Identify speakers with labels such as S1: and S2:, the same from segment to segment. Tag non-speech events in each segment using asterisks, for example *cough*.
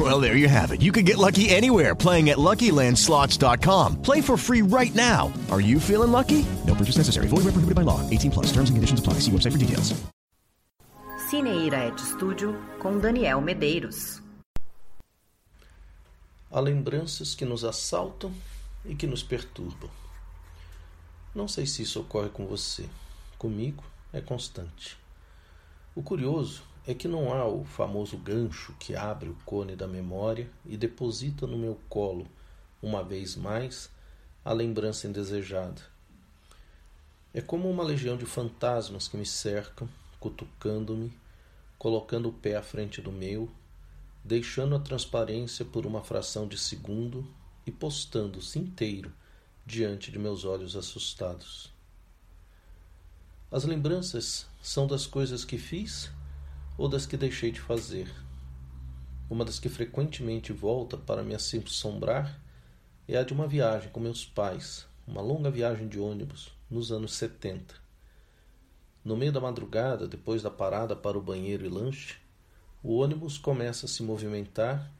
S1: *laughs*
S2: Well, there you have it. You can get lucky anywhere playing at LuckyLandSlots.com. Play for free right now. Are you feeling lucky? No purchase necessary. Void where prohibited by law. 18 plus. Terms and conditions apply. See website for details.
S3: Cineira Ed Studio com Daniel Medeiros.
S4: Há lembranças que nos assaltam e que nos perturbam. Não sei se isso ocorre com você. Comigo é constante. O curioso é que não há o famoso gancho que abre o cone da memória e deposita no meu colo, uma vez mais, a lembrança indesejada. É como uma legião de fantasmas que me cercam, cutucando-me, colocando o pé à frente do meu, deixando a transparência por uma fração de segundo e postando-se inteiro diante de meus olhos assustados. As lembranças são das coisas que fiz ou das que deixei de fazer. Uma das que frequentemente volta para me assombrar é a de uma viagem com meus pais, uma longa viagem de ônibus, nos anos 70. No meio da madrugada, depois da parada para o banheiro e lanche, o ônibus começa a se movimentar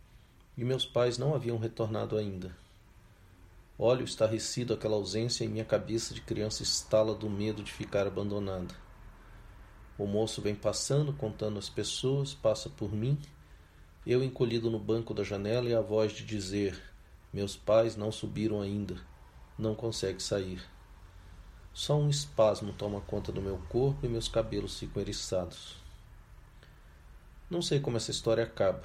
S4: e meus pais não haviam retornado ainda. Olho estarrecido aquela ausência e minha cabeça de criança estala do medo de ficar abandonada. O moço vem passando, contando as pessoas, passa por mim, eu encolhido no banco da janela e a voz de dizer: Meus pais não subiram ainda, não consegue sair. Só um espasmo toma conta do meu corpo e meus cabelos ficam eriçados. Não sei como essa história acaba.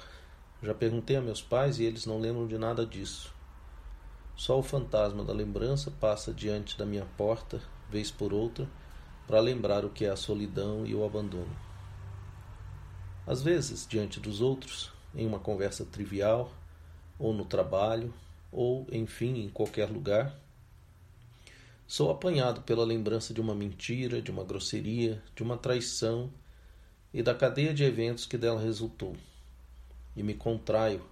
S4: Já perguntei a meus pais e eles não lembram de nada disso. Só o fantasma da lembrança passa diante da minha porta, vez por outra, para lembrar o que é a solidão e o abandono. Às vezes, diante dos outros, em uma conversa trivial, ou no trabalho, ou, enfim, em qualquer lugar, sou apanhado pela lembrança de uma mentira, de uma grosseria, de uma traição e da cadeia de eventos que dela resultou, e me contraio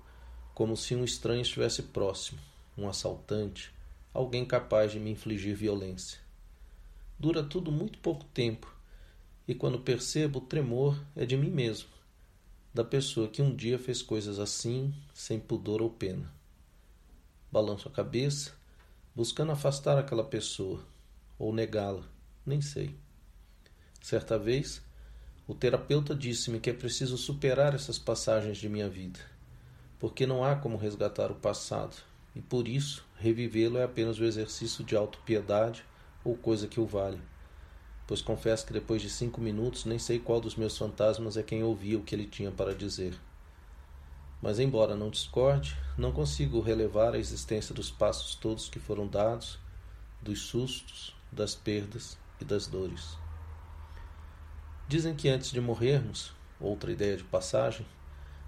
S4: como se um estranho estivesse próximo, um assaltante, alguém capaz de me infligir violência. Dura tudo muito pouco tempo, e quando percebo, o tremor é de mim mesmo, da pessoa que um dia fez coisas assim, sem pudor ou pena. Balanço a cabeça, buscando afastar aquela pessoa, ou negá-la, nem sei. Certa vez, o terapeuta disse-me que é preciso superar essas passagens de minha vida, porque não há como resgatar o passado, e por isso revivê-lo é apenas o exercício de autopiedade ou coisa que o valha. Pois confesso que depois de cinco minutos nem sei qual dos meus fantasmas é quem ouvia o que ele tinha para dizer. Mas, embora não discorde, não consigo relevar a existência dos passos todos que foram dados, dos sustos, das perdas e das dores. Dizem que antes de morrermos, outra ideia de passagem,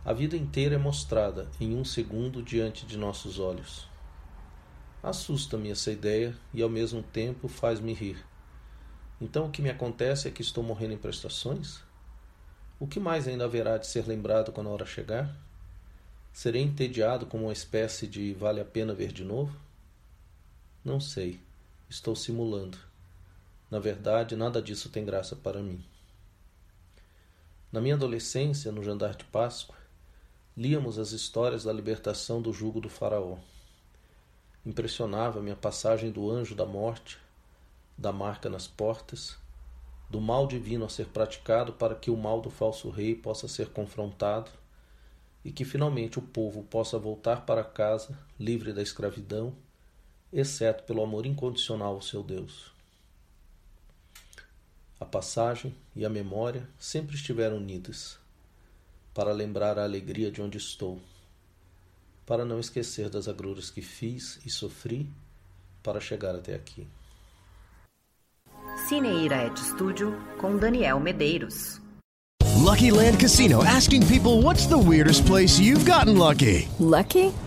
S4: a vida inteira é mostrada em um segundo diante de nossos olhos. Assusta-me essa ideia e ao mesmo tempo faz-me rir. Então o que me acontece é que estou morrendo em prestações? O que mais ainda haverá de ser lembrado quando a hora chegar? Serei entediado como uma espécie de vale a pena ver de novo? Não sei. Estou simulando. Na verdade, nada disso tem graça para mim. Na minha adolescência, no jantar de Páscoa, líamos as histórias da libertação do jugo do Faraó. Impressionava-me a passagem do anjo da morte, da marca nas portas, do mal divino a ser praticado para que o mal do falso rei possa ser confrontado e que finalmente o povo possa voltar para casa livre da escravidão, exceto pelo amor incondicional ao seu Deus. A passagem e a memória sempre estiveram unidas, para lembrar a alegria de onde estou, para não esquecer das agruras que fiz e sofri para chegar até aqui.
S3: Cineira Ed Studio com Daniel Medeiros.
S2: Lucky Land Casino asking people what's the weirdest place you've gotten lucky?
S5: Lucky?